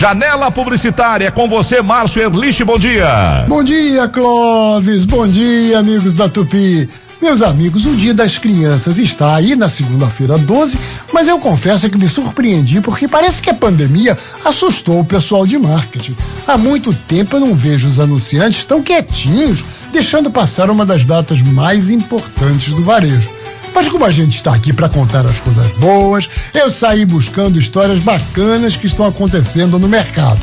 Janela Publicitária com você, Márcio Erlich, bom dia. Bom dia, Clóvis. Bom dia, amigos da Tupi. Meus amigos, o Dia das Crianças está aí na segunda-feira 12, mas eu confesso que me surpreendi porque parece que a pandemia assustou o pessoal de marketing. Há muito tempo eu não vejo os anunciantes tão quietinhos, deixando passar uma das datas mais importantes do varejo. Mas como a gente está aqui para contar as coisas boas, eu saí buscando histórias bacanas que estão acontecendo no mercado.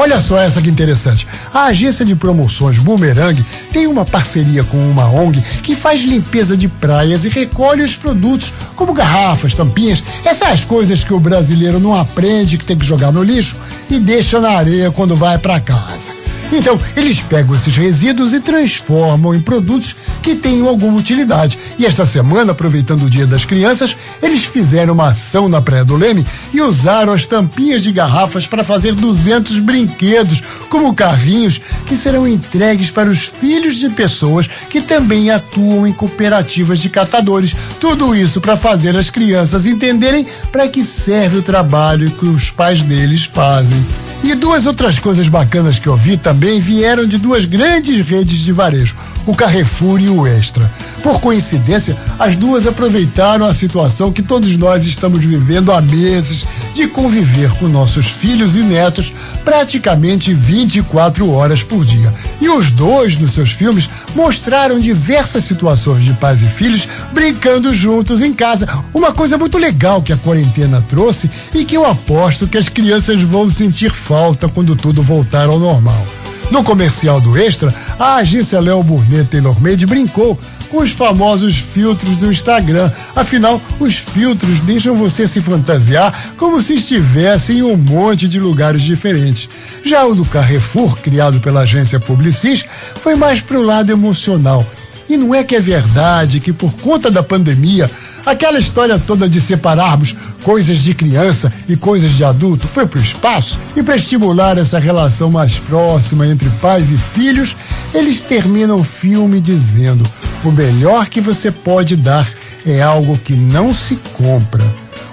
Olha só essa que interessante. A agência de promoções Boomerang tem uma parceria com uma ONG que faz limpeza de praias e recolhe os produtos, como garrafas, tampinhas, essas coisas que o brasileiro não aprende que tem que jogar no lixo e deixa na areia quando vai para casa. Então, eles pegam esses resíduos e transformam em produtos que tenham alguma utilidade. E esta semana, aproveitando o Dia das Crianças, eles fizeram uma ação na Praia do Leme e usaram as tampinhas de garrafas para fazer 200 brinquedos, como carrinhos, que serão entregues para os filhos de pessoas que também atuam em cooperativas de catadores. Tudo isso para fazer as crianças entenderem para que serve o trabalho que os pais deles fazem. E duas outras coisas bacanas que eu vi também vieram de duas grandes redes de varejo, o Carrefour e o Extra. Por coincidência, as duas aproveitaram a situação que todos nós estamos vivendo há meses de conviver com nossos filhos e netos praticamente 24 horas por dia. E os dois, nos seus filmes, mostraram diversas situações de pais e filhos brincando juntos em casa. Uma coisa muito legal que a quarentena trouxe e que eu aposto que as crianças vão sentir falta quando tudo voltar ao normal. No comercial do Extra, a agência Léo Burnet Taylor Made brincou com os famosos filtros do Instagram. Afinal, os filtros deixam você se fantasiar como se estivesse em um monte de lugares diferentes. Já o do Carrefour, criado pela agência Publicis, foi mais pro lado emocional. E não é que é verdade que por conta da pandemia, aquela história toda de separarmos coisas de criança e coisas de adulto foi pro espaço e para estimular essa relação mais próxima entre pais e filhos, eles terminam o filme dizendo: "O melhor que você pode dar é algo que não se compra".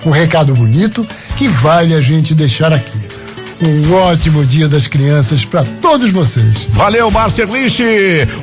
Um recado bonito que vale a gente deixar aqui. Um ótimo dia das crianças para todos vocês. Valeu, Márcio Erlich.